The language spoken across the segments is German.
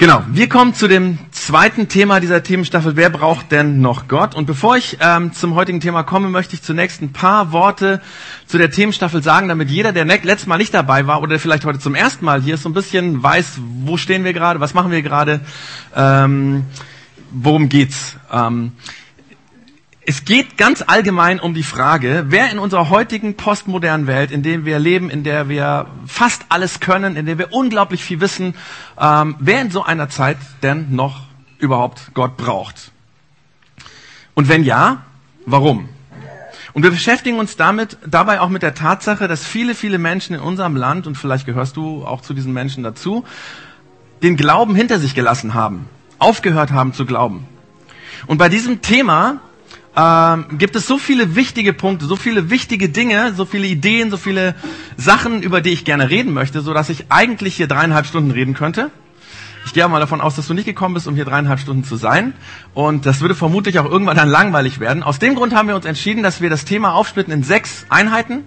Genau, wir kommen zu dem zweiten Thema dieser Themenstaffel. Wer braucht denn noch Gott? Und bevor ich ähm, zum heutigen Thema komme, möchte ich zunächst ein paar Worte zu der Themenstaffel sagen, damit jeder, der letztes Mal nicht dabei war oder vielleicht heute zum ersten Mal hier ist, so ein bisschen weiß, wo stehen wir gerade, was machen wir gerade, ähm, worum geht's. Ähm, es geht ganz allgemein um die Frage, wer in unserer heutigen postmodernen Welt, in der wir leben, in der wir fast alles können, in der wir unglaublich viel wissen, ähm, wer in so einer Zeit denn noch überhaupt Gott braucht. Und wenn ja, warum? Und wir beschäftigen uns damit, dabei auch mit der Tatsache, dass viele, viele Menschen in unserem Land, und vielleicht gehörst du auch zu diesen Menschen dazu, den Glauben hinter sich gelassen haben, aufgehört haben zu glauben. Und bei diesem Thema ähm, gibt es so viele wichtige Punkte, so viele wichtige Dinge, so viele Ideen, so viele Sachen, über die ich gerne reden möchte, so dass ich eigentlich hier dreieinhalb Stunden reden könnte. Ich gehe mal davon aus, dass du nicht gekommen bist, um hier dreieinhalb Stunden zu sein. Und das würde vermutlich auch irgendwann dann langweilig werden. Aus dem Grund haben wir uns entschieden, dass wir das Thema aufsplitten in sechs Einheiten.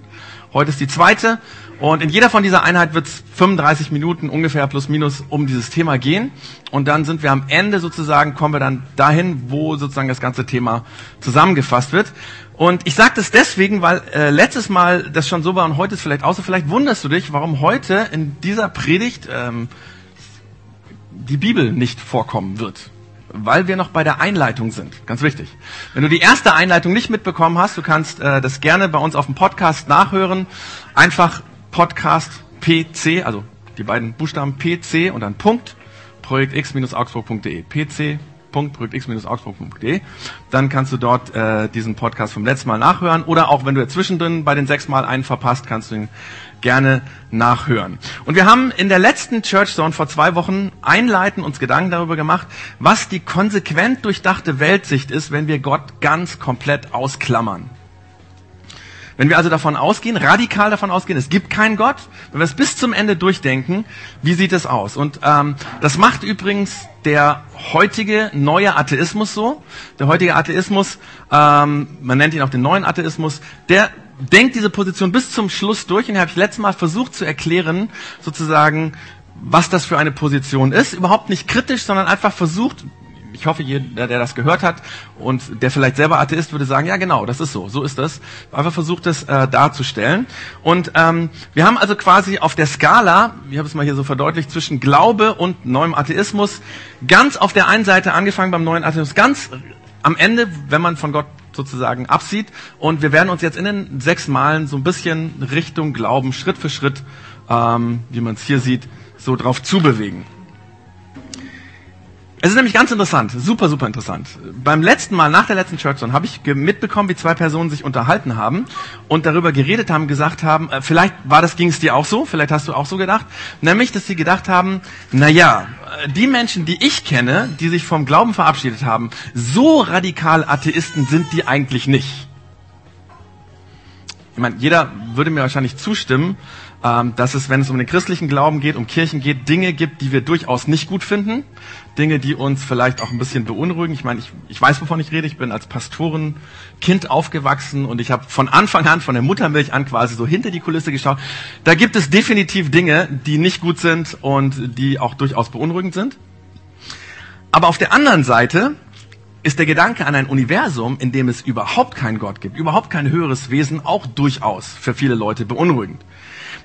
Heute ist die zweite. Und in jeder von dieser Einheit wird es 35 Minuten ungefähr plus minus um dieses Thema gehen. Und dann sind wir am Ende sozusagen, kommen wir dann dahin, wo sozusagen das ganze Thema zusammengefasst wird. Und ich sage das deswegen, weil äh, letztes Mal das schon so war und heute ist vielleicht so. Vielleicht wunderst du dich, warum heute in dieser Predigt ähm, die Bibel nicht vorkommen wird weil wir noch bei der Einleitung sind. Ganz wichtig. Wenn du die erste Einleitung nicht mitbekommen hast, du kannst äh, das gerne bei uns auf dem Podcast nachhören. Einfach Podcast PC, also die beiden Buchstaben PC und dann Punkt, projektx-augsburg.de. PC www.projektx-augsburg.de. Dann kannst du dort äh, diesen Podcast vom letzten Mal nachhören oder auch wenn du zwischendrin bei den sechs Mal einen verpasst, kannst du ihn gerne nachhören. Und wir haben in der letzten Church Zone vor zwei Wochen einleitend uns Gedanken darüber gemacht, was die konsequent durchdachte Weltsicht ist, wenn wir Gott ganz komplett ausklammern. Wenn wir also davon ausgehen, radikal davon ausgehen, es gibt keinen Gott, wenn wir es bis zum Ende durchdenken, wie sieht es aus? Und ähm, das macht übrigens der heutige neue Atheismus so. Der heutige Atheismus, ähm, man nennt ihn auch den neuen Atheismus, der denkt diese Position bis zum Schluss durch. Und habe ich letztes Mal versucht zu erklären, sozusagen, was das für eine Position ist. Überhaupt nicht kritisch, sondern einfach versucht, ich hoffe, jeder, der das gehört hat und der vielleicht selber Atheist, würde sagen, ja genau, das ist so, so ist das. Einfach versucht es äh, darzustellen. Und ähm, wir haben also quasi auf der Skala, ich habe es mal hier so verdeutlicht, zwischen Glaube und neuem Atheismus, ganz auf der einen Seite angefangen beim neuen Atheismus, ganz am Ende, wenn man von Gott sozusagen absieht. Und wir werden uns jetzt in den sechs Malen so ein bisschen Richtung Glauben, Schritt für Schritt, ähm, wie man es hier sieht, so drauf zubewegen. Es ist nämlich ganz interessant, super, super interessant. Beim letzten Mal, nach der letzten Church Zone, habe ich mitbekommen, wie zwei Personen sich unterhalten haben und darüber geredet haben, gesagt haben, äh, vielleicht war das, ging es dir auch so, vielleicht hast du auch so gedacht, nämlich, dass sie gedacht haben, na ja, äh, die Menschen, die ich kenne, die sich vom Glauben verabschiedet haben, so radikal Atheisten sind die eigentlich nicht. Ich meine, jeder würde mir wahrscheinlich zustimmen, dass es, wenn es um den christlichen Glauben geht, um Kirchen geht, Dinge gibt, die wir durchaus nicht gut finden, Dinge, die uns vielleicht auch ein bisschen beunruhigen. Ich meine, ich, ich weiß, wovon ich rede. Ich bin als Pastorenkind aufgewachsen und ich habe von Anfang an, von der Muttermilch an quasi so hinter die Kulisse geschaut. Da gibt es definitiv Dinge, die nicht gut sind und die auch durchaus beunruhigend sind. Aber auf der anderen Seite ist der Gedanke an ein Universum, in dem es überhaupt keinen Gott gibt, überhaupt kein höheres Wesen, auch durchaus für viele Leute beunruhigend.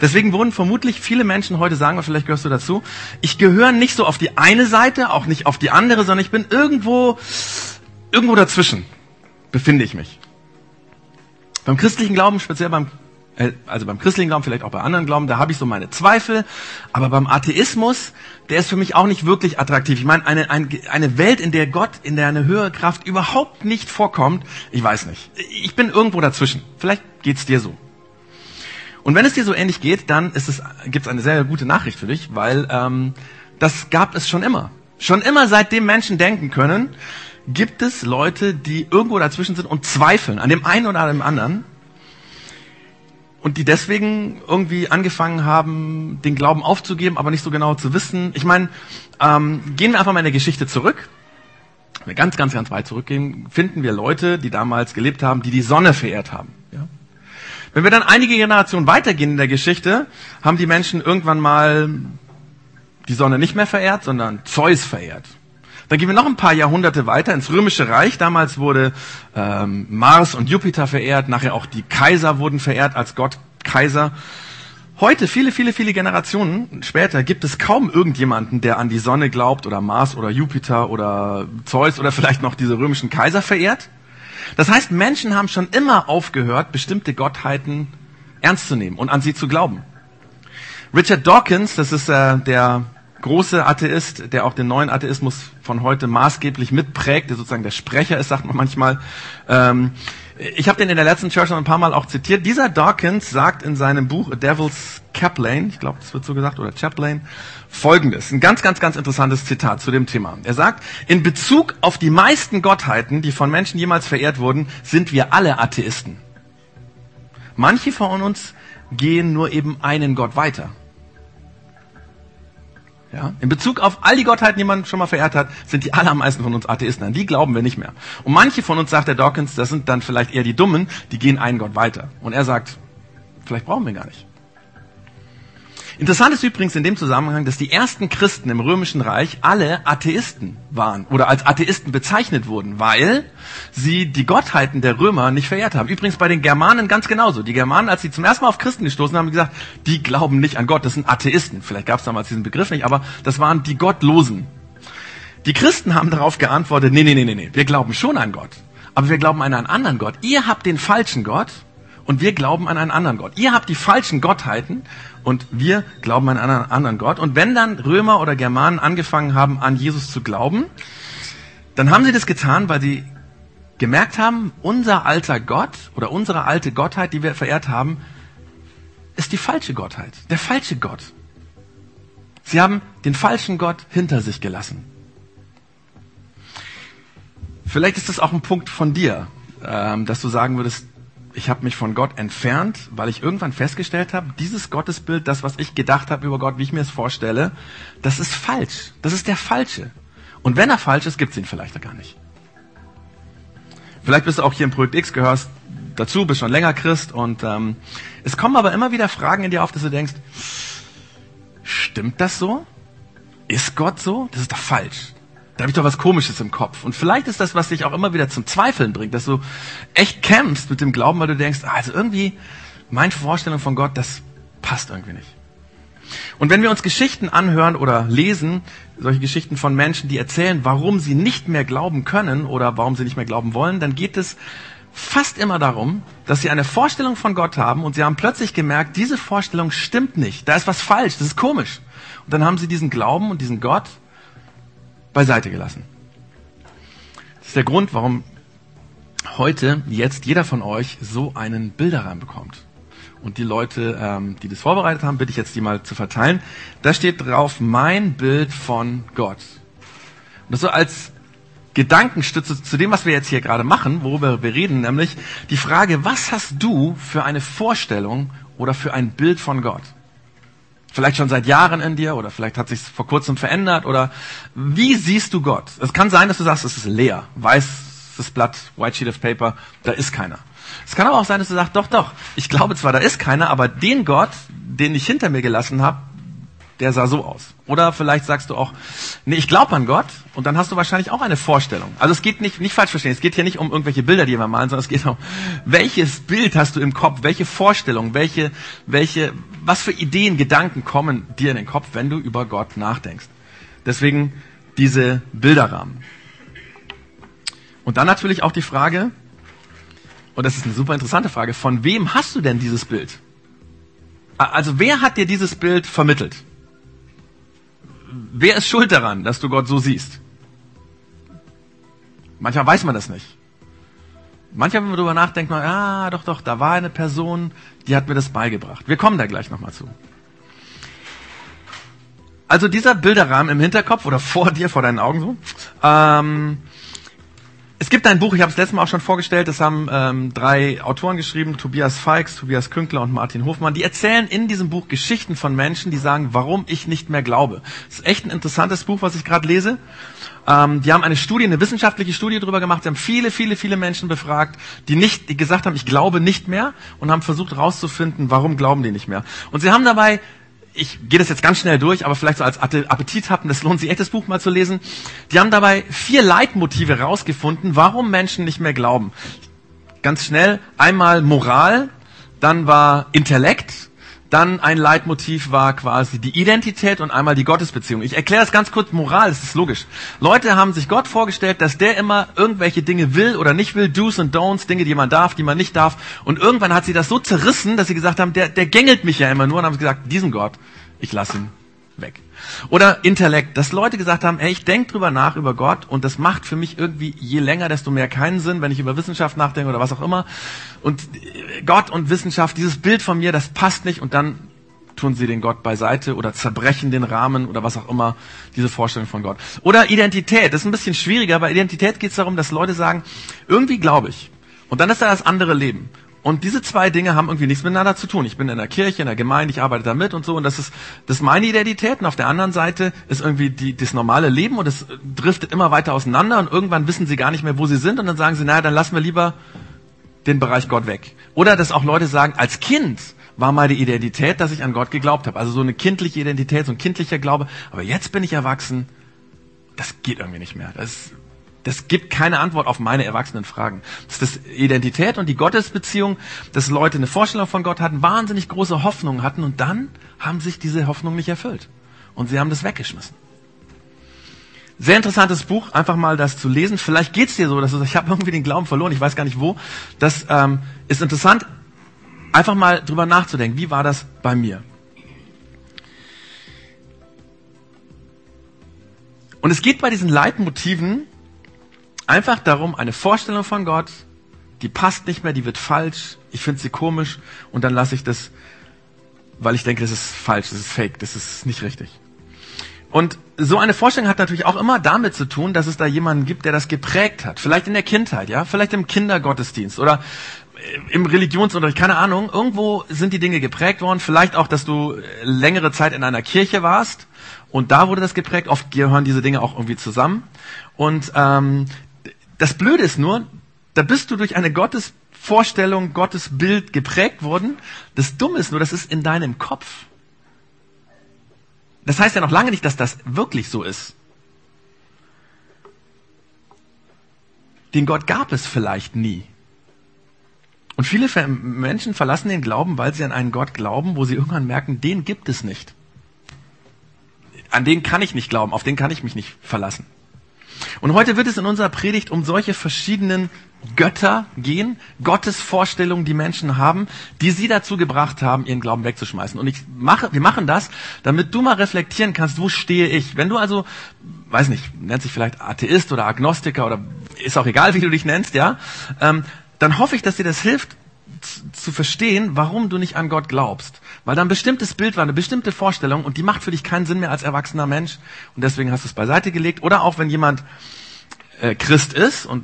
Deswegen wurden vermutlich viele Menschen heute sagen, vielleicht gehörst du dazu, ich gehöre nicht so auf die eine Seite, auch nicht auf die andere, sondern ich bin irgendwo, irgendwo dazwischen, befinde ich mich. Beim christlichen Glauben, speziell beim, also beim christlichen Glauben, vielleicht auch bei anderen Glauben, da habe ich so meine Zweifel, aber beim Atheismus, der ist für mich auch nicht wirklich attraktiv. Ich meine, eine, eine, Welt, in der Gott, in der eine höhere Kraft überhaupt nicht vorkommt, ich weiß nicht. Ich bin irgendwo dazwischen. Vielleicht geht's dir so. Und wenn es dir so ähnlich geht, dann ist es, gibt es eine sehr gute Nachricht für dich, weil ähm, das gab es schon immer. Schon immer seitdem Menschen denken können, gibt es Leute, die irgendwo dazwischen sind und zweifeln an dem einen oder an dem anderen und die deswegen irgendwie angefangen haben, den Glauben aufzugeben, aber nicht so genau zu wissen. Ich meine, ähm, gehen wir einfach mal in der Geschichte zurück. Wenn wir ganz, ganz, ganz weit zurückgehen, finden wir Leute, die damals gelebt haben, die die Sonne verehrt haben. Ja? Wenn wir dann einige Generationen weitergehen in der Geschichte, haben die Menschen irgendwann mal die Sonne nicht mehr verehrt, sondern Zeus verehrt. Dann gehen wir noch ein paar Jahrhunderte weiter ins Römische Reich. Damals wurde ähm, Mars und Jupiter verehrt, nachher auch die Kaiser wurden verehrt als Gott Kaiser. Heute, viele, viele, viele Generationen später, gibt es kaum irgendjemanden, der an die Sonne glaubt oder Mars oder Jupiter oder Zeus oder vielleicht noch diese römischen Kaiser verehrt. Das heißt, Menschen haben schon immer aufgehört, bestimmte Gottheiten ernst zu nehmen und an sie zu glauben. Richard Dawkins, das ist äh, der große Atheist, der auch den neuen Atheismus von heute maßgeblich mitprägt, der sozusagen der Sprecher ist, sagt man manchmal. Ähm, ich habe den in der letzten Church noch ein paar Mal auch zitiert. Dieser Dawkins sagt in seinem Buch A Devil's Chaplain, ich glaube, das wird so gesagt, oder Chaplain, folgendes. Ein ganz, ganz, ganz interessantes Zitat zu dem Thema. Er sagt, in Bezug auf die meisten Gottheiten, die von Menschen jemals verehrt wurden, sind wir alle Atheisten. Manche von uns gehen nur eben einen Gott weiter. Ja? In Bezug auf all die Gottheiten, die man schon mal verehrt hat, sind die allermeisten von uns Atheisten. An die glauben wir nicht mehr. Und manche von uns, sagt der Dawkins, das sind dann vielleicht eher die Dummen, die gehen einen Gott weiter. Und er sagt, vielleicht brauchen wir gar nicht. Interessant ist übrigens in dem Zusammenhang, dass die ersten Christen im Römischen Reich alle Atheisten waren oder als Atheisten bezeichnet wurden, weil sie die Gottheiten der Römer nicht verehrt haben. Übrigens bei den Germanen ganz genauso. Die Germanen, als sie zum ersten Mal auf Christen gestoßen haben, haben gesagt, die glauben nicht an Gott, das sind Atheisten. Vielleicht gab es damals diesen Begriff nicht, aber das waren die Gottlosen. Die Christen haben darauf geantwortet, nee, nee, nee, nee, nee, wir glauben schon an Gott, aber wir glauben an einen anderen Gott. Ihr habt den falschen Gott und wir glauben an einen anderen Gott. Ihr habt die falschen Gottheiten und wir glauben an einen anderen Gott. Und wenn dann Römer oder Germanen angefangen haben, an Jesus zu glauben, dann haben sie das getan, weil sie gemerkt haben, unser alter Gott oder unsere alte Gottheit, die wir verehrt haben, ist die falsche Gottheit, der falsche Gott. Sie haben den falschen Gott hinter sich gelassen. Vielleicht ist das auch ein Punkt von dir, ähm, dass du sagen würdest, ich habe mich von Gott entfernt, weil ich irgendwann festgestellt habe, dieses Gottesbild, das, was ich gedacht habe über Gott, wie ich mir es vorstelle, das ist falsch. Das ist der falsche. Und wenn er falsch ist, gibt es ihn vielleicht gar nicht. Vielleicht bist du auch hier im Projekt X, gehörst dazu, bist schon länger Christ und ähm, es kommen aber immer wieder Fragen in dir auf, dass du denkst, stimmt das so? Ist Gott so? Das ist doch falsch da habe ich doch was Komisches im Kopf. Und vielleicht ist das, was dich auch immer wieder zum Zweifeln bringt, dass du echt kämpfst mit dem Glauben, weil du denkst, ah, also irgendwie, meine Vorstellung von Gott, das passt irgendwie nicht. Und wenn wir uns Geschichten anhören oder lesen, solche Geschichten von Menschen, die erzählen, warum sie nicht mehr glauben können oder warum sie nicht mehr glauben wollen, dann geht es fast immer darum, dass sie eine Vorstellung von Gott haben und sie haben plötzlich gemerkt, diese Vorstellung stimmt nicht. Da ist was falsch, das ist komisch. Und dann haben sie diesen Glauben und diesen Gott beiseite gelassen. Das ist der Grund, warum heute, jetzt jeder von euch so einen Bilderrahmen bekommt. Und die Leute, ähm, die das vorbereitet haben, bitte ich jetzt die mal zu verteilen. Da steht drauf mein Bild von Gott. Und das so als Gedankenstütze zu dem, was wir jetzt hier gerade machen, worüber wir reden, nämlich die Frage, was hast du für eine Vorstellung oder für ein Bild von Gott? Vielleicht schon seit Jahren in dir oder vielleicht hat sich vor kurzem verändert oder wie siehst du Gott? Es kann sein, dass du sagst, es ist leer, weißes Blatt, white sheet of paper, da ist keiner. Es kann aber auch sein, dass du sagst, doch, doch, ich glaube zwar, da ist keiner, aber den Gott, den ich hinter mir gelassen habe, der sah so aus. Oder vielleicht sagst du auch, nee, ich glaube an Gott und dann hast du wahrscheinlich auch eine Vorstellung. Also es geht nicht, nicht falsch verstehen, es geht hier nicht um irgendwelche Bilder, die wir malen, sondern es geht um, welches Bild hast du im Kopf, welche Vorstellung, welche, welche, was für Ideen, Gedanken kommen dir in den Kopf, wenn du über Gott nachdenkst. Deswegen diese Bilderrahmen. Und dann natürlich auch die Frage, und das ist eine super interessante Frage, von wem hast du denn dieses Bild? Also wer hat dir dieses Bild vermittelt? Wer ist schuld daran, dass du Gott so siehst? Manchmal weiß man das nicht. Manchmal, wenn man darüber nachdenkt, man, ah, doch, doch, da war eine Person, die hat mir das beigebracht. Wir kommen da gleich nochmal zu. Also dieser Bilderrahmen im Hinterkopf oder vor dir, vor deinen Augen so, ähm, es gibt ein Buch, ich habe es letztes Mal auch schon vorgestellt, das haben ähm, drei Autoren geschrieben, Tobias Feix, Tobias Künkler und Martin Hofmann. Die erzählen in diesem Buch Geschichten von Menschen, die sagen, warum ich nicht mehr glaube. Das ist echt ein interessantes Buch, was ich gerade lese. Ähm, die haben eine Studie, eine wissenschaftliche Studie darüber gemacht. Sie haben viele, viele, viele Menschen befragt, die nicht, die gesagt haben, ich glaube nicht mehr und haben versucht herauszufinden, warum glauben die nicht mehr. Und sie haben dabei ich gehe das jetzt ganz schnell durch, aber vielleicht so als Appetit habt, das lohnt sich echt, das Buch mal zu lesen. Die haben dabei vier Leitmotive rausgefunden, warum Menschen nicht mehr glauben. Ganz schnell, einmal Moral, dann war Intellekt, dann ein Leitmotiv war quasi die Identität und einmal die Gottesbeziehung. Ich erkläre das ganz kurz Moral, das ist logisch. Leute haben sich Gott vorgestellt, dass der immer irgendwelche Dinge will oder nicht will, Do's und Don'ts, Dinge, die man darf, die man nicht darf. Und irgendwann hat sie das so zerrissen, dass sie gesagt haben, der, der gängelt mich ja immer nur und haben gesagt, diesen Gott, ich lasse ihn weg. Oder Intellekt, dass Leute gesagt haben, ey, ich denke drüber nach über Gott und das macht für mich irgendwie je länger, desto mehr keinen Sinn, wenn ich über Wissenschaft nachdenke oder was auch immer. Und Gott und Wissenschaft, dieses Bild von mir, das passt nicht und dann tun sie den Gott beiseite oder zerbrechen den Rahmen oder was auch immer, diese Vorstellung von Gott. Oder Identität, das ist ein bisschen schwieriger. Bei Identität geht es darum, dass Leute sagen, irgendwie glaube ich. Und dann ist da das andere Leben. Und diese zwei Dinge haben irgendwie nichts miteinander zu tun. Ich bin in der Kirche, in der Gemeinde, ich arbeite da mit und so. Und das ist, das ist meine Identität. Und auf der anderen Seite ist irgendwie die, das normale Leben und es driftet immer weiter auseinander. Und irgendwann wissen sie gar nicht mehr, wo sie sind. Und dann sagen sie, naja, dann lassen wir lieber den Bereich Gott weg. Oder dass auch Leute sagen, als Kind war meine Identität, dass ich an Gott geglaubt habe. Also so eine kindliche Identität, so ein kindlicher Glaube. Aber jetzt bin ich erwachsen. Das geht irgendwie nicht mehr. Das das gibt keine Antwort auf meine erwachsenen Fragen. Das ist das Identität und die Gottesbeziehung, dass Leute eine Vorstellung von Gott hatten, wahnsinnig große Hoffnungen hatten und dann haben sich diese Hoffnungen nicht erfüllt. Und sie haben das weggeschmissen. Sehr interessantes Buch, einfach mal das zu lesen. Vielleicht geht's dir so, dass du, ich habe irgendwie den Glauben verloren, ich weiß gar nicht wo. Das ähm, ist interessant, einfach mal drüber nachzudenken. Wie war das bei mir? Und es geht bei diesen Leitmotiven einfach darum, eine Vorstellung von Gott, die passt nicht mehr, die wird falsch, ich finde sie komisch und dann lasse ich das, weil ich denke, das ist falsch, das ist fake, das ist nicht richtig. Und so eine Vorstellung hat natürlich auch immer damit zu tun, dass es da jemanden gibt, der das geprägt hat. Vielleicht in der Kindheit, ja, vielleicht im Kindergottesdienst oder im Religionsunterricht, keine Ahnung. Irgendwo sind die Dinge geprägt worden. Vielleicht auch, dass du längere Zeit in einer Kirche warst und da wurde das geprägt. Oft gehören diese Dinge auch irgendwie zusammen. Und ähm, das Blöde ist nur, da bist du durch eine Gottesvorstellung, Gottesbild geprägt worden. Das Dumme ist nur, das ist in deinem Kopf. Das heißt ja noch lange nicht, dass das wirklich so ist. Den Gott gab es vielleicht nie. Und viele Menschen verlassen den Glauben, weil sie an einen Gott glauben, wo sie irgendwann merken, den gibt es nicht. An den kann ich nicht glauben, auf den kann ich mich nicht verlassen. Und heute wird es in unserer Predigt um solche verschiedenen Götter gehen, Gottes Vorstellungen, die Menschen haben, die sie dazu gebracht haben, ihren Glauben wegzuschmeißen. Und ich mache, wir machen das, damit du mal reflektieren kannst, wo stehe ich? Wenn du also, weiß nicht, nennt sich vielleicht Atheist oder Agnostiker oder ist auch egal, wie du dich nennst, ja, ähm, dann hoffe ich, dass dir das hilft, zu verstehen, warum du nicht an Gott glaubst. Weil da ein bestimmtes Bild war, eine bestimmte Vorstellung und die macht für dich keinen Sinn mehr als erwachsener Mensch und deswegen hast du es beiseite gelegt. Oder auch wenn jemand äh, Christ ist und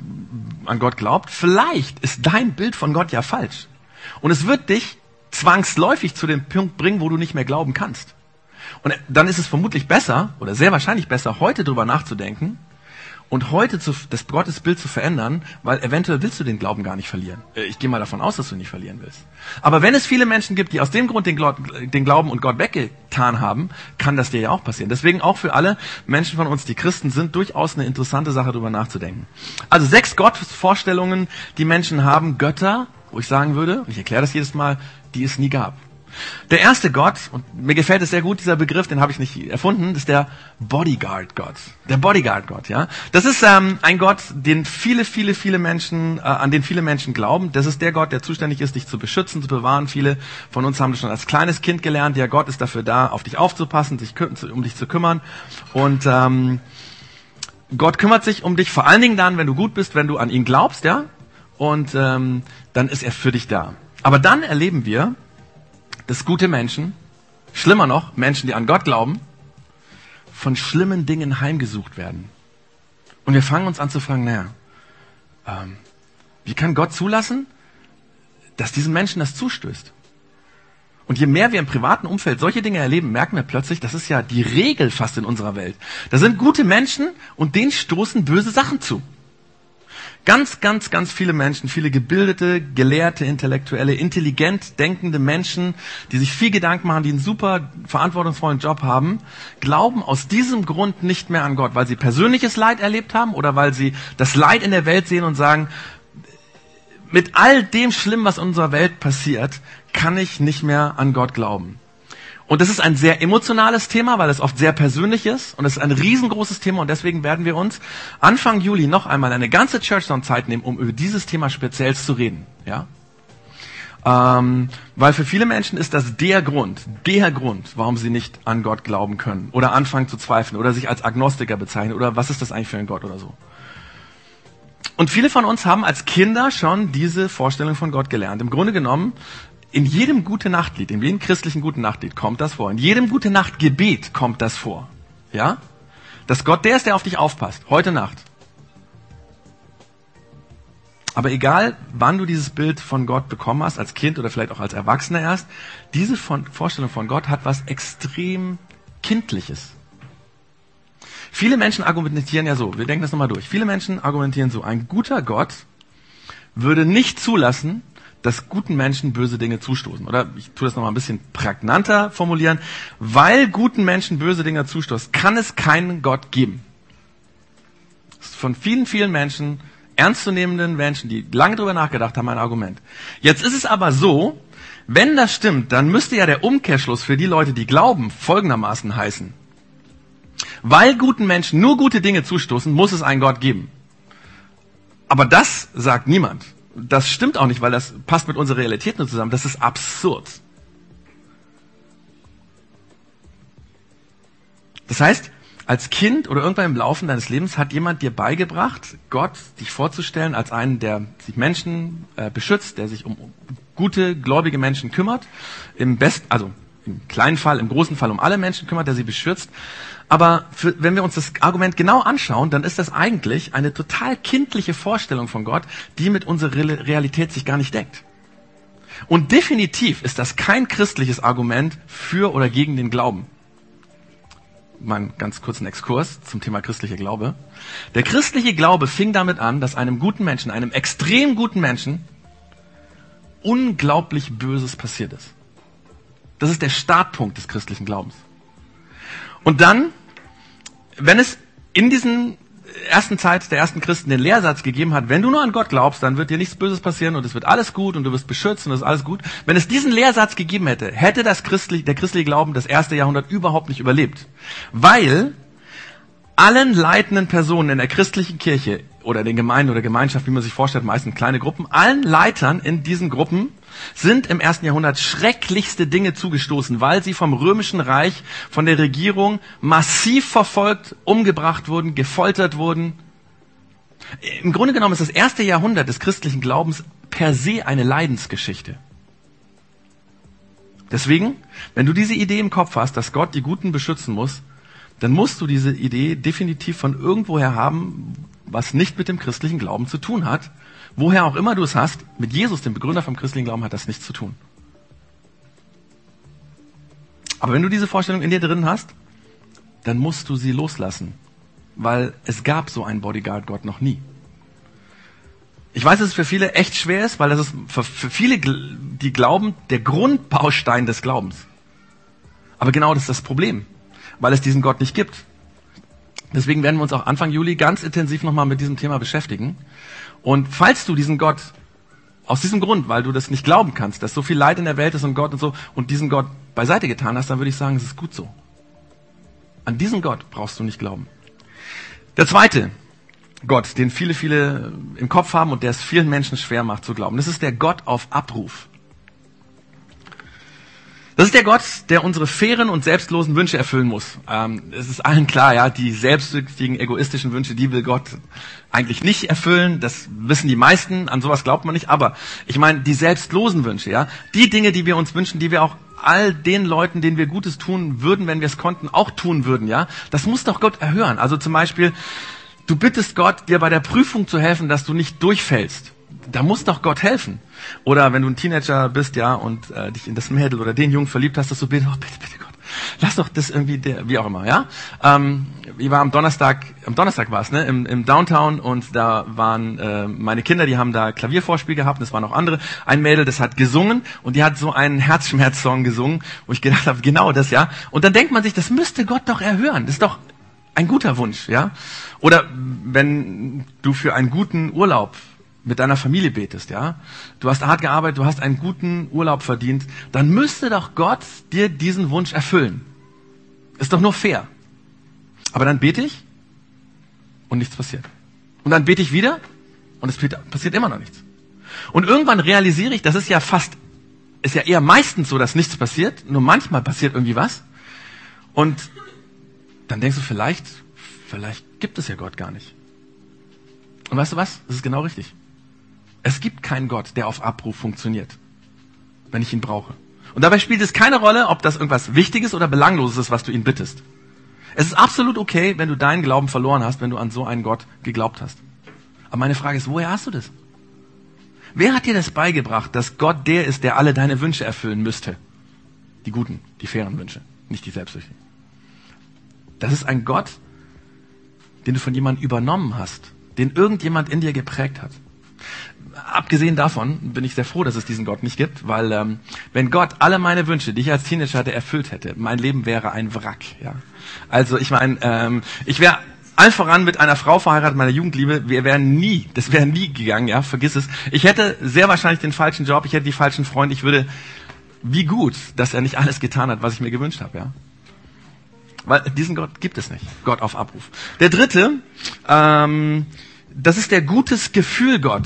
an Gott glaubt, vielleicht ist dein Bild von Gott ja falsch. Und es wird dich zwangsläufig zu dem Punkt bringen, wo du nicht mehr glauben kannst. Und dann ist es vermutlich besser oder sehr wahrscheinlich besser, heute drüber nachzudenken und heute zu, das Gottesbild zu verändern, weil eventuell willst du den Glauben gar nicht verlieren. Äh, ich gehe mal davon aus, dass du nicht verlieren willst. Aber wenn es viele Menschen gibt, die aus dem Grund den, Glauben und Gott weggetan haben, kann das dir ja auch passieren. Deswegen auch für alle Menschen von uns, die Christen sind, durchaus eine interessante Sache, darüber nachzudenken. Also sechs Gottesvorstellungen, die Menschen haben, Götter, wo ich sagen würde, ich erkläre das jedes Mal, die es nie gab. Der erste Gott, und mir gefällt es sehr gut, dieser Begriff, den habe ich nicht erfunden, ist der Bodyguard-Gott. Der Bodyguard-Gott, ja. Das ist ähm, ein Gott, den viele, viele, viele Menschen, äh, an den viele Menschen glauben. Das ist der Gott, der zuständig ist, dich zu beschützen, zu bewahren. Viele von uns haben das schon als kleines Kind gelernt. Der Gott ist dafür da, auf dich aufzupassen, sich um dich zu kümmern. Und ähm, Gott kümmert sich um dich vor allen Dingen dann, wenn du gut bist, wenn du an ihn glaubst, ja. Und ähm, dann ist er für dich da. Aber dann erleben wir, dass gute Menschen, schlimmer noch, Menschen, die an Gott glauben, von schlimmen Dingen heimgesucht werden. Und wir fangen uns an zu fragen, naja, ähm, wie kann Gott zulassen, dass diesen Menschen das zustößt? Und je mehr wir im privaten Umfeld solche Dinge erleben, merken wir plötzlich, das ist ja die Regel fast in unserer Welt. Da sind gute Menschen und denen stoßen böse Sachen zu. Ganz, ganz, ganz viele Menschen, viele gebildete, gelehrte, intellektuelle, intelligent denkende Menschen, die sich viel Gedanken machen, die einen super verantwortungsvollen Job haben, glauben aus diesem Grund nicht mehr an Gott, weil sie persönliches Leid erlebt haben oder weil sie das Leid in der Welt sehen und sagen, mit all dem Schlimm, was in unserer Welt passiert, kann ich nicht mehr an Gott glauben. Und das ist ein sehr emotionales Thema, weil es oft sehr persönlich ist. Und es ist ein riesengroßes Thema. Und deswegen werden wir uns Anfang Juli noch einmal eine ganze Churchdown Zeit nehmen, um über dieses Thema speziell zu reden. Ja? Ähm, weil für viele Menschen ist das der Grund, der Grund, warum sie nicht an Gott glauben können. Oder anfangen zu zweifeln. Oder sich als Agnostiker bezeichnen. Oder was ist das eigentlich für ein Gott oder so. Und viele von uns haben als Kinder schon diese Vorstellung von Gott gelernt. Im Grunde genommen in jedem Gute Nachtlied, in jedem christlichen Gute Nachtlied kommt das vor. In jedem Gute Nacht Gebet kommt das vor. Ja? Dass Gott der ist, der auf dich aufpasst. Heute Nacht. Aber egal, wann du dieses Bild von Gott bekommen hast, als Kind oder vielleicht auch als Erwachsener erst, diese Vorstellung von Gott hat was extrem Kindliches. Viele Menschen argumentieren ja so, wir denken das nochmal durch. Viele Menschen argumentieren so, ein guter Gott würde nicht zulassen, dass guten Menschen böse Dinge zustoßen. Oder ich tue das nochmal ein bisschen prägnanter formulieren. Weil guten Menschen böse Dinge zustoßen, kann es keinen Gott geben. Von vielen, vielen Menschen, ernstzunehmenden Menschen, die lange drüber nachgedacht haben, ein Argument. Jetzt ist es aber so, wenn das stimmt, dann müsste ja der Umkehrschluss für die Leute, die glauben, folgendermaßen heißen. Weil guten Menschen nur gute Dinge zustoßen, muss es einen Gott geben. Aber das sagt niemand das stimmt auch nicht, weil das passt mit unserer Realität nur zusammen. Das ist absurd. Das heißt, als Kind oder irgendwann im Laufe deines Lebens hat jemand dir beigebracht, Gott dich vorzustellen als einen, der sich Menschen äh, beschützt, der sich um gute, gläubige Menschen kümmert. Im Best, also im kleinen Fall, im großen Fall um alle Menschen kümmert, der sie beschützt. Aber für, wenn wir uns das Argument genau anschauen, dann ist das eigentlich eine total kindliche Vorstellung von Gott, die mit unserer Realität sich gar nicht deckt. Und definitiv ist das kein christliches Argument für oder gegen den Glauben. Mal einen ganz kurzen Exkurs zum Thema christlicher Glaube. Der christliche Glaube fing damit an, dass einem guten Menschen, einem extrem guten Menschen, unglaublich Böses passiert ist. Das ist der Startpunkt des christlichen Glaubens. Und dann, wenn es in diesen ersten Zeit der ersten Christen den Lehrsatz gegeben hat, wenn du nur an Gott glaubst, dann wird dir nichts Böses passieren und es wird alles gut und du wirst beschützt und es ist alles gut. Wenn es diesen Lehrsatz gegeben hätte, hätte das christliche, der christliche Glauben das erste Jahrhundert überhaupt nicht überlebt. Weil allen leitenden Personen in der christlichen Kirche oder den Gemeinden oder Gemeinschaft, wie man sich vorstellt, meistens kleine Gruppen, allen Leitern in diesen Gruppen sind im ersten Jahrhundert schrecklichste Dinge zugestoßen, weil sie vom römischen Reich, von der Regierung massiv verfolgt, umgebracht wurden, gefoltert wurden. Im Grunde genommen ist das erste Jahrhundert des christlichen Glaubens per se eine Leidensgeschichte. Deswegen, wenn du diese Idee im Kopf hast, dass Gott die Guten beschützen muss, dann musst du diese Idee definitiv von irgendwoher haben, was nicht mit dem christlichen Glauben zu tun hat, Woher auch immer du es hast, mit Jesus, dem Begründer vom christlichen Glauben, hat das nichts zu tun. Aber wenn du diese Vorstellung in dir drin hast, dann musst du sie loslassen, weil es gab so einen Bodyguard Gott noch nie. Ich weiß, dass es für viele echt schwer ist, weil das ist für, für viele, die glauben, der Grundbaustein des Glaubens. Aber genau das ist das Problem, weil es diesen Gott nicht gibt. Deswegen werden wir uns auch Anfang Juli ganz intensiv nochmal mit diesem Thema beschäftigen. Und falls du diesen Gott aus diesem Grund, weil du das nicht glauben kannst, dass so viel Leid in der Welt ist und Gott und so, und diesen Gott beiseite getan hast, dann würde ich sagen, es ist gut so. An diesen Gott brauchst du nicht glauben. Der zweite Gott, den viele, viele im Kopf haben und der es vielen Menschen schwer macht zu glauben, das ist der Gott auf Abruf. Das ist der Gott, der unsere fairen und selbstlosen Wünsche erfüllen muss. Ähm, es ist allen klar, ja, die selbstsüchtigen, egoistischen Wünsche, die will Gott eigentlich nicht erfüllen. Das wissen die meisten. An sowas glaubt man nicht. Aber ich meine, die selbstlosen Wünsche, ja, die Dinge, die wir uns wünschen, die wir auch all den Leuten, denen wir Gutes tun würden, wenn wir es konnten, auch tun würden, ja, das muss doch Gott erhören. Also zum Beispiel, du bittest Gott, dir bei der Prüfung zu helfen, dass du nicht durchfällst da muss doch Gott helfen. Oder wenn du ein Teenager bist, ja, und äh, dich in das Mädel oder den Jungen verliebt hast, dass du betest, oh bitte, bitte Gott, lass doch das irgendwie, der, wie auch immer, ja. Ähm, ich war am Donnerstag, am Donnerstag war es, ne, im, im Downtown und da waren äh, meine Kinder, die haben da Klaviervorspiel gehabt, und es waren auch andere. Ein Mädel, das hat gesungen und die hat so einen Herzschmerz-Song gesungen, wo ich gedacht habe, genau das, ja. Und dann denkt man sich, das müsste Gott doch erhören. Das ist doch ein guter Wunsch, ja. Oder wenn du für einen guten Urlaub mit deiner Familie betest, ja, du hast hart gearbeitet, du hast einen guten Urlaub verdient, dann müsste doch Gott dir diesen Wunsch erfüllen. Ist doch nur fair. Aber dann bete ich und nichts passiert. Und dann bete ich wieder und es passiert immer noch nichts. Und irgendwann realisiere ich, das ist ja fast, ist ja eher meistens so, dass nichts passiert, nur manchmal passiert irgendwie was. Und dann denkst du vielleicht, vielleicht gibt es ja Gott gar nicht. Und weißt du was? Das ist genau richtig. Es gibt keinen Gott, der auf Abruf funktioniert, wenn ich ihn brauche. Und dabei spielt es keine Rolle, ob das irgendwas Wichtiges oder Belangloses ist, was du ihn bittest. Es ist absolut okay, wenn du deinen Glauben verloren hast, wenn du an so einen Gott geglaubt hast. Aber meine Frage ist, woher hast du das? Wer hat dir das beigebracht, dass Gott der ist, der alle deine Wünsche erfüllen müsste? Die guten, die fairen Wünsche, nicht die selbstsüchtigen. Das ist ein Gott, den du von jemandem übernommen hast, den irgendjemand in dir geprägt hat abgesehen davon bin ich sehr froh, dass es diesen Gott nicht gibt, weil ähm, wenn Gott alle meine Wünsche, die ich als Teenager hatte, erfüllt hätte, mein Leben wäre ein Wrack. Ja, also ich meine, ähm, ich wäre allen voran mit einer Frau verheiratet, meiner Jugendliebe, wir wären nie, das wäre nie gegangen, ja, vergiss es. Ich hätte sehr wahrscheinlich den falschen Job, ich hätte die falschen Freunde, ich würde, wie gut, dass er nicht alles getan hat, was ich mir gewünscht habe, ja. Weil diesen Gott gibt es nicht, Gott auf Abruf. Der dritte, ähm, das ist der gutes Gefühl Gott.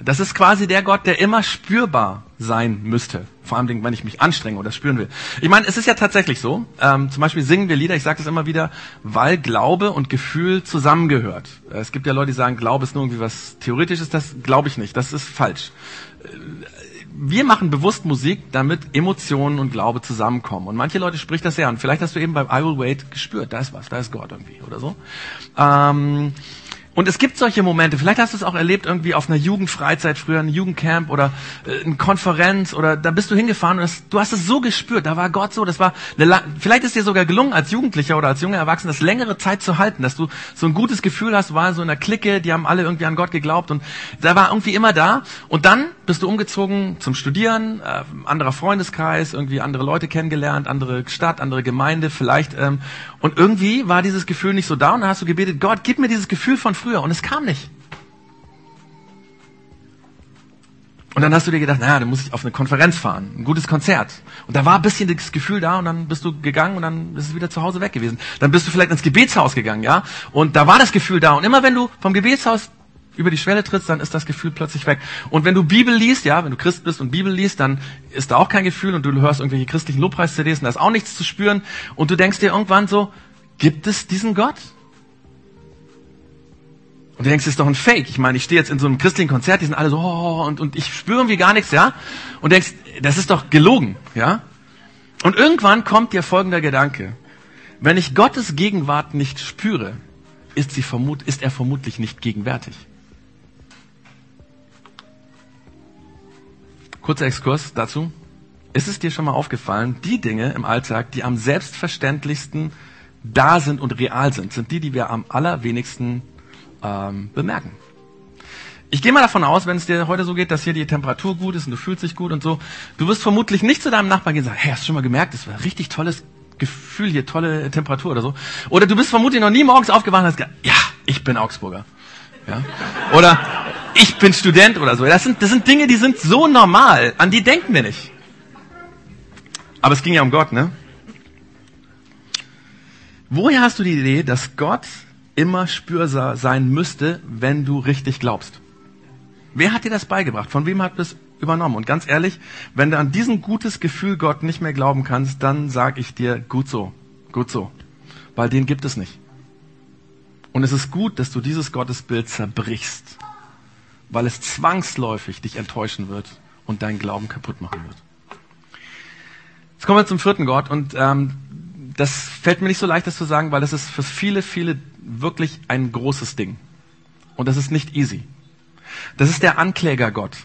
Das ist quasi der Gott, der immer spürbar sein müsste. Vor allem, wenn ich mich anstrenge oder spüren will. Ich meine, es ist ja tatsächlich so. Ähm, zum Beispiel singen wir Lieder, ich sage das immer wieder, weil Glaube und Gefühl zusammengehört. Es gibt ja Leute, die sagen, Glaube ist nur irgendwie was Theoretisches. Das glaube ich nicht. Das ist falsch. Äh, wir machen bewusst Musik, damit Emotionen und Glaube zusammenkommen. Und manche Leute spricht das ja an. Vielleicht hast du eben beim I Will Wait gespürt, da ist was, da ist Gott irgendwie oder so. Ähm, und es gibt solche Momente, vielleicht hast du es auch erlebt irgendwie auf einer Jugendfreizeit früher, ein Jugendcamp oder äh, eine Konferenz oder da bist du hingefahren und das, du hast es so gespürt, da war Gott so, das war, vielleicht ist dir sogar gelungen als Jugendlicher oder als junger Erwachsener, das längere Zeit zu halten, dass du so ein gutes Gefühl hast, war so in einer Clique, die haben alle irgendwie an Gott geglaubt und da war irgendwie immer da. Und dann bist du umgezogen zum Studieren, äh, anderer Freundeskreis, irgendwie andere Leute kennengelernt, andere Stadt, andere Gemeinde vielleicht ähm, und irgendwie war dieses Gefühl nicht so da und dann hast du gebetet, Gott, gib mir dieses Gefühl von früher und es kam nicht. Und dann hast du dir gedacht, naja, dann muss ich auf eine Konferenz fahren, ein gutes Konzert. Und da war ein bisschen das Gefühl da und dann bist du gegangen und dann ist es wieder zu Hause weg gewesen. Dann bist du vielleicht ins Gebetshaus gegangen, ja? Und da war das Gefühl da. Und immer wenn du vom Gebetshaus über die Schwelle trittst, dann ist das Gefühl plötzlich weg. Und wenn du Bibel liest, ja, wenn du Christ bist und Bibel liest, dann ist da auch kein Gefühl und du hörst irgendwelche christlichen Lobpreis-CDs und da ist auch nichts zu spüren und du denkst dir irgendwann so, gibt es diesen Gott? Und du denkst, das ist doch ein Fake. Ich meine, ich stehe jetzt in so einem christlichen Konzert, die sind alle so, oh, und, und ich spüre irgendwie gar nichts, ja? Und denkst, das ist doch gelogen, ja? Und irgendwann kommt dir folgender Gedanke. Wenn ich Gottes Gegenwart nicht spüre, ist, sie vermut, ist er vermutlich nicht gegenwärtig. Kurzer Exkurs dazu. Ist es dir schon mal aufgefallen, die Dinge im Alltag, die am selbstverständlichsten da sind und real sind, sind die, die wir am allerwenigsten ähm, bemerken. Ich gehe mal davon aus, wenn es dir heute so geht, dass hier die Temperatur gut ist und du fühlst dich gut und so, du wirst vermutlich nicht zu deinem Nachbarn gehen und sagen, hey, hast du schon mal gemerkt, das war ein richtig tolles Gefühl hier, tolle Temperatur oder so. Oder du bist vermutlich noch nie morgens aufgewacht und hast gesagt, ja, ich bin Augsburger. Ja? Oder ich bin Student oder so. Das sind, das sind Dinge, die sind so normal. An die denken wir nicht. Aber es ging ja um Gott, ne? Woher hast du die Idee, dass Gott immer spürbar sein müsste, wenn du richtig glaubst? Wer hat dir das beigebracht? Von wem hat das übernommen? Und ganz ehrlich, wenn du an diesen gutes Gefühl Gott nicht mehr glauben kannst, dann sag ich dir, gut so, gut so. Weil den gibt es nicht. Und es ist gut, dass du dieses Gottesbild zerbrichst, weil es zwangsläufig dich enttäuschen wird und deinen Glauben kaputt machen wird. Jetzt kommen wir zum vierten Gott und ähm, das fällt mir nicht so leicht, das zu sagen, weil das ist für viele, viele wirklich ein großes Ding. Und das ist nicht easy. Das ist der Anklägergott.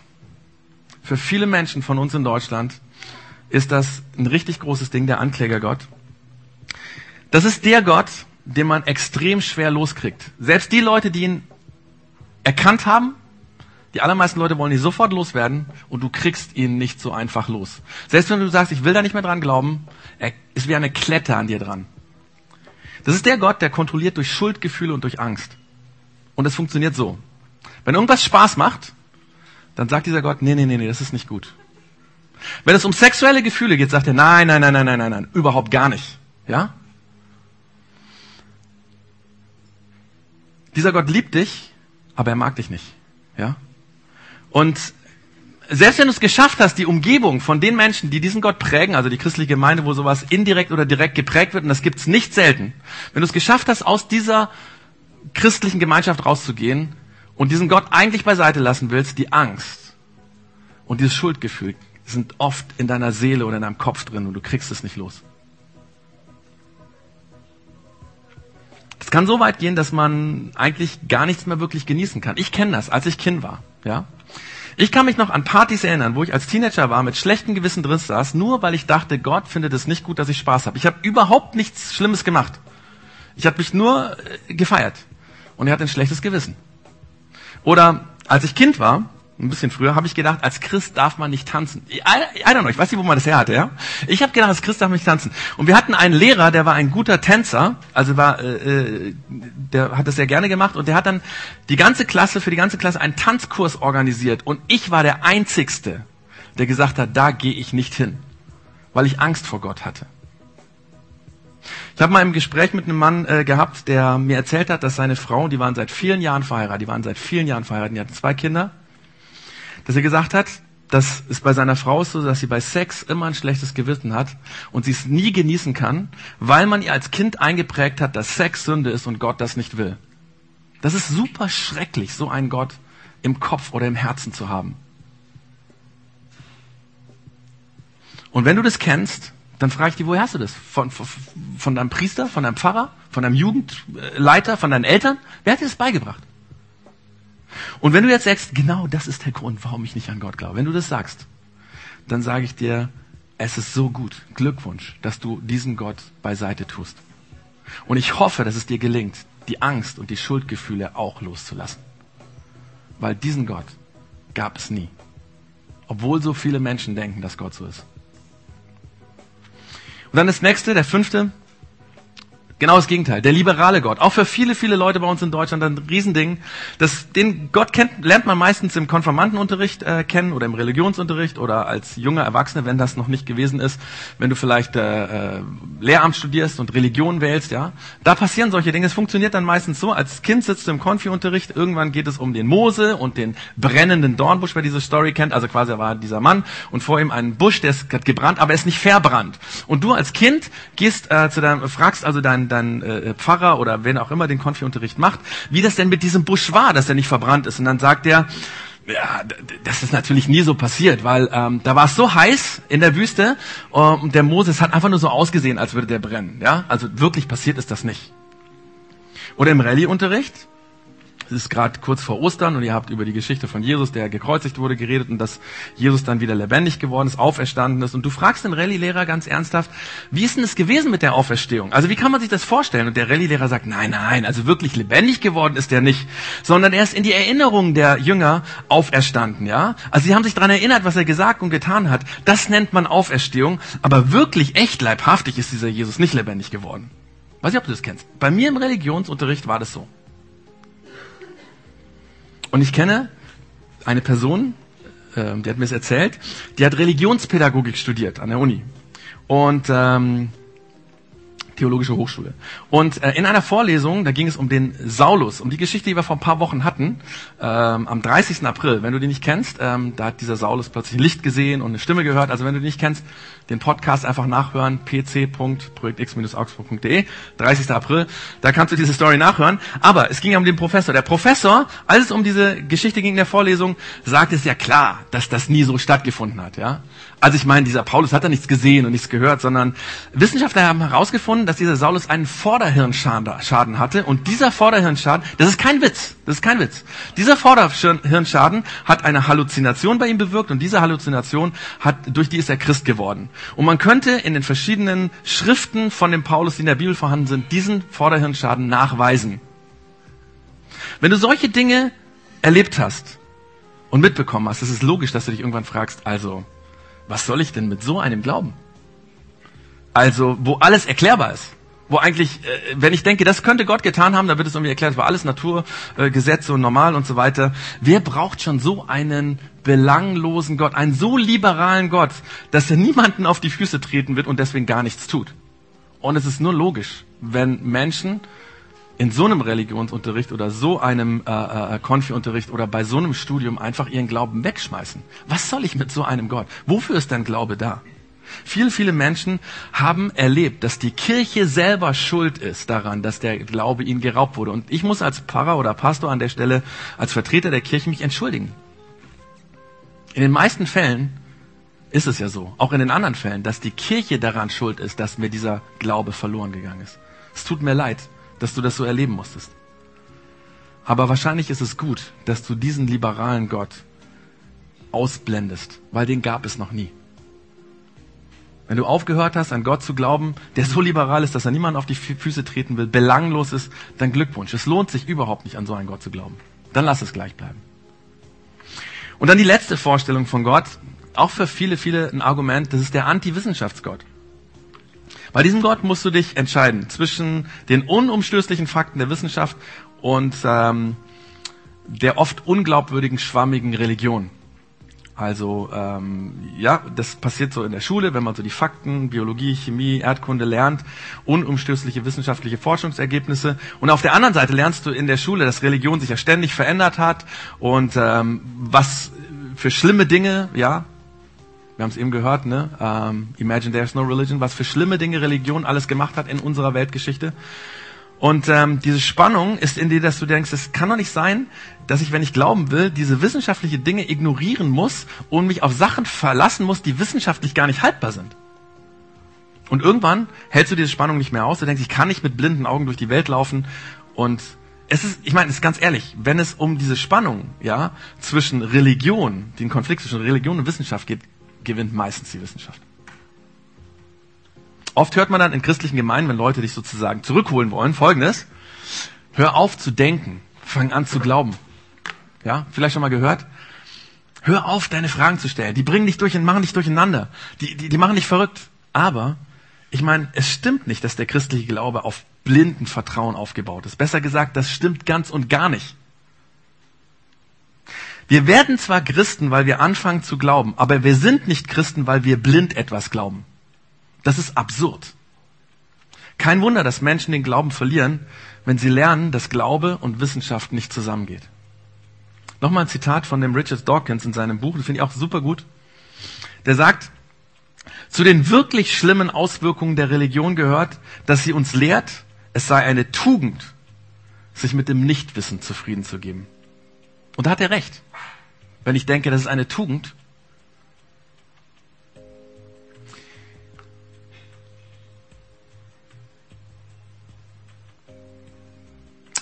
Für viele Menschen von uns in Deutschland ist das ein richtig großes Ding, der Anklägergott. Das ist der Gott, den man extrem schwer loskriegt. Selbst die Leute, die ihn erkannt haben, die allermeisten Leute wollen ihn sofort loswerden und du kriegst ihn nicht so einfach los. Selbst wenn du sagst, ich will da nicht mehr dran glauben, er ist wie eine Klette an dir dran. Das ist der Gott, der kontrolliert durch Schuldgefühle und durch Angst. Und es funktioniert so. Wenn irgendwas Spaß macht, dann sagt dieser Gott, nee, nee, nee, nee, das ist nicht gut. Wenn es um sexuelle Gefühle geht, sagt er, nein, nein, nein, nein, nein, nein, nein, überhaupt gar nicht. Ja? Dieser Gott liebt dich, aber er mag dich nicht. Ja? Und selbst wenn du es geschafft hast, die Umgebung von den Menschen, die diesen Gott prägen, also die christliche Gemeinde, wo sowas indirekt oder direkt geprägt wird, und das gibt's nicht selten, wenn du es geschafft hast, aus dieser christlichen Gemeinschaft rauszugehen und diesen Gott eigentlich beiseite lassen willst, die Angst und dieses Schuldgefühl sind oft in deiner Seele oder in deinem Kopf drin und du kriegst es nicht los. Es kann so weit gehen, dass man eigentlich gar nichts mehr wirklich genießen kann. Ich kenne das, als ich Kind war. Ja, ich kann mich noch an Partys erinnern, wo ich als Teenager war, mit schlechtem Gewissen drin saß, nur weil ich dachte, Gott findet es nicht gut, dass ich Spaß habe. Ich habe überhaupt nichts Schlimmes gemacht. Ich habe mich nur äh, gefeiert. Und er hat ein schlechtes Gewissen. Oder als ich Kind war, ein bisschen früher, habe ich gedacht, als Christ darf man nicht tanzen. I, I don't know, ich weiß nicht, wo man das her hatte, ja? Ich habe gedacht, als Christ darf man nicht tanzen. Und wir hatten einen Lehrer, der war ein guter Tänzer, also war, äh, äh, der hat das sehr gerne gemacht und der hat dann die ganze Klasse, für die ganze Klasse einen Tanzkurs organisiert. Und ich war der Einzigste, der gesagt hat, da gehe ich nicht hin, weil ich Angst vor Gott hatte. Ich habe mal im Gespräch mit einem Mann äh, gehabt, der mir erzählt hat, dass seine Frau, die waren seit vielen Jahren verheiratet, die waren seit vielen Jahren verheiratet, die hatten zwei Kinder dass er gesagt hat, dass es bei seiner Frau ist so, dass sie bei Sex immer ein schlechtes Gewissen hat und sie es nie genießen kann, weil man ihr als Kind eingeprägt hat, dass Sex Sünde ist und Gott das nicht will. Das ist super schrecklich, so einen Gott im Kopf oder im Herzen zu haben. Und wenn du das kennst, dann frage ich dich, woher hast du das? Von, von, von deinem Priester, von deinem Pfarrer, von deinem Jugendleiter, von deinen Eltern? Wer hat dir das beigebracht? Und wenn du jetzt sagst, genau das ist der Grund, warum ich nicht an Gott glaube, wenn du das sagst, dann sage ich dir, es ist so gut, Glückwunsch, dass du diesen Gott beiseite tust. Und ich hoffe, dass es dir gelingt, die Angst und die Schuldgefühle auch loszulassen. Weil diesen Gott gab es nie. Obwohl so viele Menschen denken, dass Gott so ist. Und dann das nächste, der fünfte, Genau das Gegenteil. Der liberale Gott. Auch für viele, viele Leute bei uns in Deutschland ein Riesending. Das, den Gott kennt, lernt man meistens im Konfirmandenunterricht äh, kennen oder im Religionsunterricht oder als junger Erwachsener, wenn das noch nicht gewesen ist, wenn du vielleicht äh, äh, Lehramt studierst und Religion wählst, ja. Da passieren solche Dinge. Es funktioniert dann meistens so, als Kind sitzt du im Konfi-Unterricht, irgendwann geht es um den Mose und den brennenden Dornbusch, wer diese Story kennt. Also quasi war dieser Mann und vor ihm ein Busch, der ist gebrannt, aber er ist nicht verbrannt. Und du als Kind gehst äh, zu deinem, fragst also deinen dein äh, Pfarrer oder wen auch immer den Konfi-Unterricht macht, wie das denn mit diesem Busch war, dass er nicht verbrannt ist. Und dann sagt er, ja, das ist natürlich nie so passiert, weil ähm, da war es so heiß in der Wüste und ähm, der Moses hat einfach nur so ausgesehen, als würde der brennen. Ja, also wirklich passiert ist das nicht. Oder im Rallye-Unterricht ist gerade kurz vor Ostern und ihr habt über die Geschichte von Jesus, der gekreuzigt wurde, geredet und dass Jesus dann wieder lebendig geworden ist, auferstanden ist. Und du fragst den Rallye-Lehrer ganz ernsthaft, wie ist denn es gewesen mit der Auferstehung? Also wie kann man sich das vorstellen? Und der Rallye-Lehrer sagt, nein, nein, also wirklich lebendig geworden ist er nicht, sondern er ist in die Erinnerung der Jünger auferstanden, ja? Also sie haben sich daran erinnert, was er gesagt und getan hat. Das nennt man Auferstehung, aber wirklich echt leibhaftig ist dieser Jesus nicht lebendig geworden. Weiß nicht, ob du das kennst. Bei mir im Religionsunterricht war das so. Und ich kenne eine Person, äh, die hat mir das erzählt, die hat Religionspädagogik studiert an der Uni. Und ähm, Theologische Hochschule. Und äh, in einer Vorlesung, da ging es um den Saulus, um die Geschichte, die wir vor ein paar Wochen hatten, ähm, am 30. April. Wenn du die nicht kennst, ähm, da hat dieser Saulus plötzlich Licht gesehen und eine Stimme gehört. Also wenn du die nicht kennst, den Podcast einfach nachhören, pc.projektx-augsburg.de, 30. April, da kannst du diese Story nachhören. Aber es ging ja um den Professor. Der Professor, als es um diese Geschichte ging in der Vorlesung, sagte es ja klar, dass das nie so stattgefunden hat. Ja, Also ich meine, dieser Paulus hat da nichts gesehen und nichts gehört, sondern Wissenschaftler haben herausgefunden, dass dieser Saulus einen Vorderhirnschaden hatte. Und dieser Vorderhirnschaden, das ist kein Witz, das ist kein Witz. Dieser Vorderhirnschaden hat eine Halluzination bei ihm bewirkt und diese Halluzination hat, durch die ist er Christ geworden. Und man könnte in den verschiedenen Schriften von dem Paulus, die in der Bibel vorhanden sind, diesen Vorderhirnschaden nachweisen. Wenn du solche Dinge erlebt hast und mitbekommen hast, ist es logisch, dass du dich irgendwann fragst, also, was soll ich denn mit so einem glauben? Also, wo alles erklärbar ist. Wo eigentlich, äh, wenn ich denke, das könnte Gott getan haben, dann wird es irgendwie erklärt, es war alles Naturgesetze äh, und normal und so weiter. Wer braucht schon so einen belanglosen Gott, einen so liberalen Gott, dass er niemanden auf die Füße treten wird und deswegen gar nichts tut? Und es ist nur logisch, wenn Menschen in so einem Religionsunterricht oder so einem äh, äh, Konfi-Unterricht oder bei so einem Studium einfach ihren Glauben wegschmeißen. Was soll ich mit so einem Gott? Wofür ist dein Glaube da? Viele, viele Menschen haben erlebt, dass die Kirche selber schuld ist daran, dass der Glaube ihnen geraubt wurde. Und ich muss als Pfarrer oder Pastor an der Stelle, als Vertreter der Kirche mich entschuldigen. In den meisten Fällen ist es ja so, auch in den anderen Fällen, dass die Kirche daran schuld ist, dass mir dieser Glaube verloren gegangen ist. Es tut mir leid dass du das so erleben musstest. Aber wahrscheinlich ist es gut, dass du diesen liberalen Gott ausblendest, weil den gab es noch nie. Wenn du aufgehört hast, an Gott zu glauben, der so liberal ist, dass er niemand auf die Füße treten will, belanglos ist, dann Glückwunsch. Es lohnt sich überhaupt nicht, an so einen Gott zu glauben. Dann lass es gleich bleiben. Und dann die letzte Vorstellung von Gott, auch für viele, viele ein Argument, das ist der Anti-Wissenschaftsgott. Bei diesem Gott musst du dich entscheiden zwischen den unumstößlichen Fakten der Wissenschaft und ähm, der oft unglaubwürdigen, schwammigen Religion. Also ähm, ja, das passiert so in der Schule, wenn man so die Fakten, Biologie, Chemie, Erdkunde lernt, unumstößliche wissenschaftliche Forschungsergebnisse. Und auf der anderen Seite lernst du in der Schule, dass Religion sich ja ständig verändert hat und ähm, was für schlimme Dinge, ja, wir haben es eben gehört, ne? Um, Imagine there's no religion, was für schlimme Dinge Religion alles gemacht hat in unserer Weltgeschichte. Und ähm, diese Spannung ist in dir, dass du denkst, es kann doch nicht sein, dass ich, wenn ich glauben will, diese wissenschaftliche Dinge ignorieren muss und mich auf Sachen verlassen muss, die wissenschaftlich gar nicht haltbar sind. Und irgendwann hältst du diese Spannung nicht mehr aus. Du denkst, ich kann nicht mit blinden Augen durch die Welt laufen. Und es ist, ich meine, es ist ganz ehrlich, wenn es um diese Spannung, ja, zwischen Religion, den Konflikt zwischen Religion und Wissenschaft geht, gewinnt meistens die Wissenschaft. Oft hört man dann in christlichen Gemeinden, wenn Leute dich sozusagen zurückholen wollen, folgendes. Hör auf zu denken. Fang an zu glauben. Ja, vielleicht schon mal gehört? Hör auf, deine Fragen zu stellen. Die bringen dich durch und machen dich durcheinander. Die, die, die machen dich verrückt. Aber, ich meine, es stimmt nicht, dass der christliche Glaube auf blinden Vertrauen aufgebaut ist. Besser gesagt, das stimmt ganz und gar nicht. Wir werden zwar Christen, weil wir anfangen zu glauben, aber wir sind nicht Christen, weil wir blind etwas glauben. Das ist absurd. Kein Wunder, dass Menschen den Glauben verlieren, wenn sie lernen, dass Glaube und Wissenschaft nicht zusammengeht. Nochmal ein Zitat von dem Richard Dawkins in seinem Buch, das finde ich auch super gut. Der sagt, zu den wirklich schlimmen Auswirkungen der Religion gehört, dass sie uns lehrt, es sei eine Tugend, sich mit dem Nichtwissen zufrieden zu geben. Und da hat er recht. Wenn ich denke, das ist eine Tugend.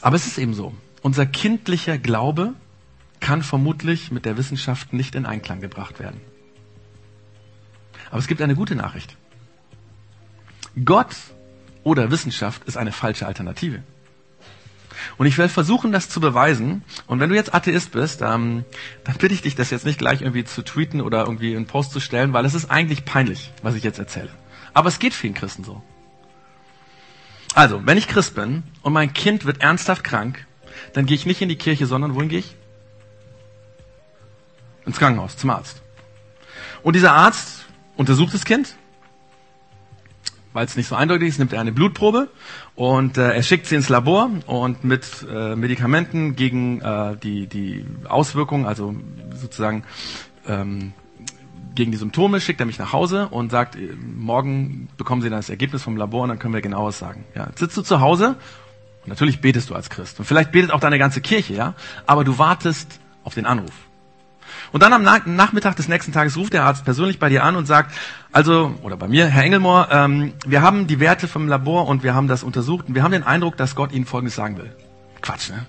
Aber es ist eben so. Unser kindlicher Glaube kann vermutlich mit der Wissenschaft nicht in Einklang gebracht werden. Aber es gibt eine gute Nachricht. Gott oder Wissenschaft ist eine falsche Alternative. Und ich werde versuchen, das zu beweisen. Und wenn du jetzt Atheist bist, ähm, dann bitte ich dich, das jetzt nicht gleich irgendwie zu tweeten oder irgendwie in Post zu stellen, weil es ist eigentlich peinlich, was ich jetzt erzähle. Aber es geht vielen Christen so. Also, wenn ich Christ bin und mein Kind wird ernsthaft krank, dann gehe ich nicht in die Kirche, sondern wohin gehe ich? Ins Krankenhaus, zum Arzt. Und dieser Arzt untersucht das Kind weil es nicht so eindeutig ist, nimmt er eine Blutprobe und äh, er schickt sie ins Labor und mit äh, Medikamenten gegen äh, die, die Auswirkungen, also sozusagen ähm, gegen die Symptome, schickt er mich nach Hause und sagt, äh, morgen bekommen Sie dann das Ergebnis vom Labor und dann können wir genaues sagen. Ja, sitzt du zu Hause und natürlich betest du als Christ und vielleicht betet auch deine ganze Kirche, ja, aber du wartest auf den Anruf. Und dann am Nachmittag des nächsten Tages ruft der Arzt persönlich bei dir an und sagt, also, oder bei mir, Herr Engelmohr, ähm, wir haben die Werte vom Labor und wir haben das untersucht und wir haben den Eindruck, dass Gott Ihnen Folgendes sagen will. Quatsch, ne?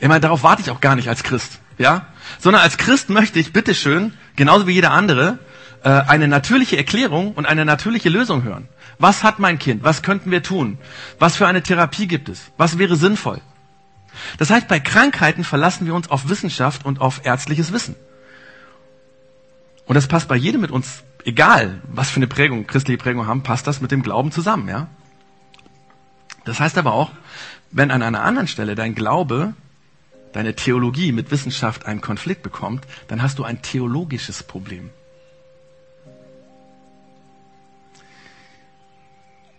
Ich meine, darauf warte ich auch gar nicht als Christ, ja? Sondern als Christ möchte ich, bitteschön, genauso wie jeder andere, äh, eine natürliche Erklärung und eine natürliche Lösung hören. Was hat mein Kind? Was könnten wir tun? Was für eine Therapie gibt es? Was wäre sinnvoll? Das heißt, bei Krankheiten verlassen wir uns auf Wissenschaft und auf ärztliches Wissen. Und das passt bei jedem mit uns, egal was für eine Prägung, christliche Prägung haben, passt das mit dem Glauben zusammen, ja? Das heißt aber auch, wenn an einer anderen Stelle dein Glaube, deine Theologie mit Wissenschaft einen Konflikt bekommt, dann hast du ein theologisches Problem.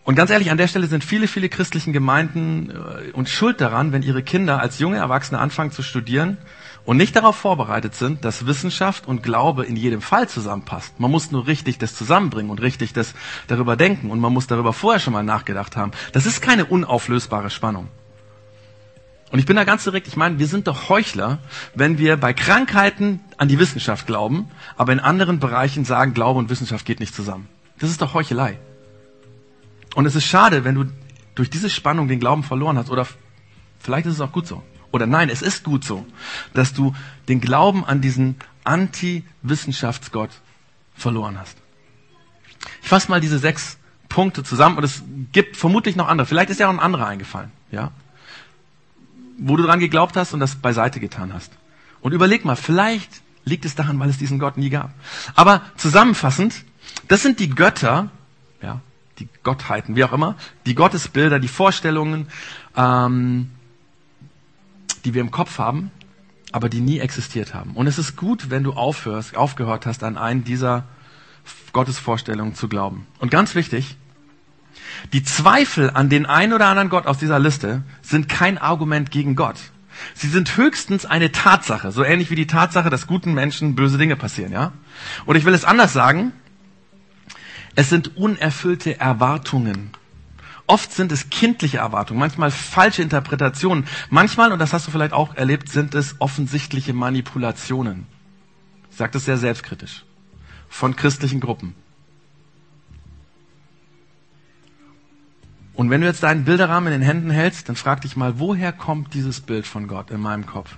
Und ganz ehrlich, an der Stelle sind viele, viele christlichen Gemeinden äh, und schuld daran, wenn ihre Kinder als junge Erwachsene anfangen zu studieren und nicht darauf vorbereitet sind, dass Wissenschaft und Glaube in jedem Fall zusammenpasst. Man muss nur richtig das zusammenbringen und richtig das darüber denken und man muss darüber vorher schon mal nachgedacht haben. Das ist keine unauflösbare Spannung. Und ich bin da ganz direkt, ich meine, wir sind doch Heuchler, wenn wir bei Krankheiten an die Wissenschaft glauben, aber in anderen Bereichen sagen, Glaube und Wissenschaft geht nicht zusammen. Das ist doch Heuchelei. Und es ist schade, wenn du durch diese Spannung den Glauben verloren hast. Oder vielleicht ist es auch gut so. Oder nein, es ist gut so, dass du den Glauben an diesen Anti-Wissenschaftsgott verloren hast. Ich fasse mal diese sechs Punkte zusammen und es gibt vermutlich noch andere. Vielleicht ist ja auch ein anderer eingefallen, ja? Wo du dran geglaubt hast und das beiseite getan hast. Und überleg mal, vielleicht liegt es daran, weil es diesen Gott nie gab. Aber zusammenfassend, das sind die Götter, ja, die Gottheiten, wie auch immer, die Gottesbilder, die Vorstellungen, ähm, die wir im Kopf haben, aber die nie existiert haben. Und es ist gut, wenn du aufhörst, aufgehört hast, an einen dieser Gottesvorstellungen zu glauben. Und ganz wichtig, die Zweifel an den einen oder anderen Gott aus dieser Liste sind kein Argument gegen Gott. Sie sind höchstens eine Tatsache, so ähnlich wie die Tatsache, dass guten Menschen böse Dinge passieren, ja? Und ich will es anders sagen. Es sind unerfüllte Erwartungen. Oft sind es kindliche Erwartungen, manchmal falsche Interpretationen. Manchmal, und das hast du vielleicht auch erlebt, sind es offensichtliche Manipulationen. Ich sage das sehr selbstkritisch. Von christlichen Gruppen. Und wenn du jetzt deinen Bilderrahmen in den Händen hältst, dann frag dich mal, woher kommt dieses Bild von Gott in meinem Kopf?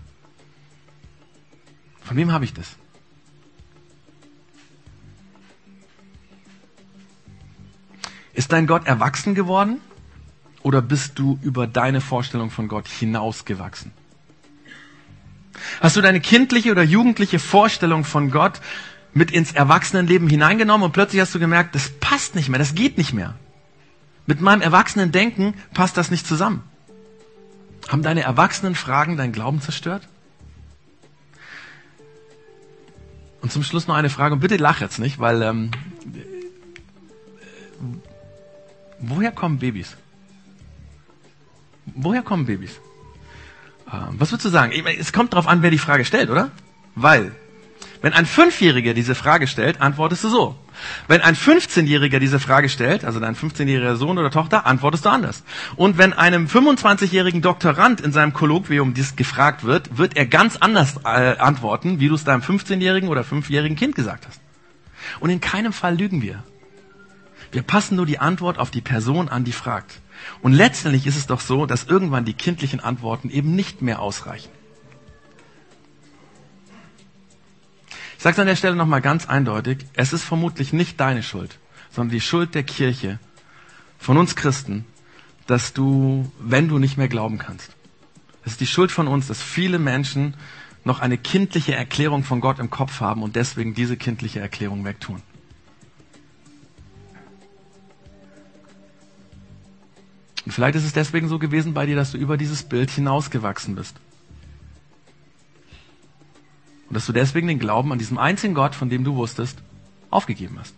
Von wem habe ich das? Ist dein Gott erwachsen geworden oder bist du über deine Vorstellung von Gott hinausgewachsen? Hast du deine kindliche oder jugendliche Vorstellung von Gott mit ins Erwachsenenleben hineingenommen und plötzlich hast du gemerkt, das passt nicht mehr, das geht nicht mehr. Mit meinem erwachsenen Denken passt das nicht zusammen. Haben deine erwachsenen Fragen dein Glauben zerstört? Und zum Schluss noch eine Frage, und bitte lach jetzt nicht, weil ähm, Woher kommen Babys? Woher kommen Babys? Ähm, was würdest du sagen? Es kommt darauf an, wer die Frage stellt, oder? Weil, wenn ein Fünfjähriger diese Frage stellt, antwortest du so. Wenn ein 15-Jähriger diese Frage stellt, also dein 15-jähriger Sohn oder Tochter, antwortest du anders. Und wenn einem 25-jährigen Doktorand in seinem Kolloquium dies gefragt wird, wird er ganz anders äh, antworten, wie du es deinem 15-jährigen oder 5-jährigen Kind gesagt hast. Und in keinem Fall lügen wir. Wir passen nur die Antwort auf die Person an, die fragt. Und letztendlich ist es doch so, dass irgendwann die kindlichen Antworten eben nicht mehr ausreichen. Ich sage es an der Stelle nochmal ganz eindeutig, es ist vermutlich nicht deine Schuld, sondern die Schuld der Kirche, von uns Christen, dass du, wenn du nicht mehr glauben kannst. Es ist die Schuld von uns, dass viele Menschen noch eine kindliche Erklärung von Gott im Kopf haben und deswegen diese kindliche Erklärung wegtun. Und vielleicht ist es deswegen so gewesen bei dir, dass du über dieses Bild hinausgewachsen bist. Und dass du deswegen den Glauben an diesem einzigen Gott, von dem du wusstest, aufgegeben hast.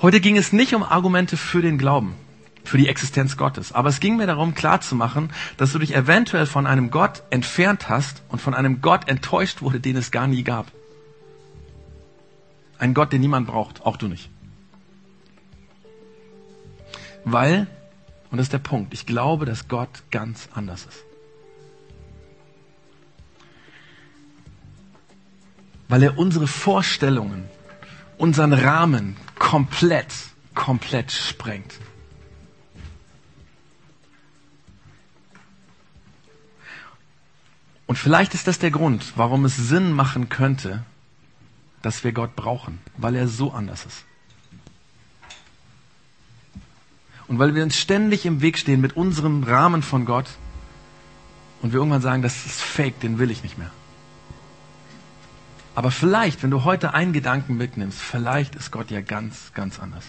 Heute ging es nicht um Argumente für den Glauben, für die Existenz Gottes. Aber es ging mir darum, klarzumachen, dass du dich eventuell von einem Gott entfernt hast und von einem Gott enttäuscht wurde, den es gar nie gab. Ein Gott, den niemand braucht, auch du nicht. Weil, und das ist der Punkt, ich glaube, dass Gott ganz anders ist. weil er unsere Vorstellungen, unseren Rahmen komplett, komplett sprengt. Und vielleicht ist das der Grund, warum es Sinn machen könnte, dass wir Gott brauchen, weil er so anders ist. Und weil wir uns ständig im Weg stehen mit unserem Rahmen von Gott und wir irgendwann sagen, das ist fake, den will ich nicht mehr. Aber vielleicht, wenn du heute einen Gedanken mitnimmst, vielleicht ist Gott ja ganz, ganz anders.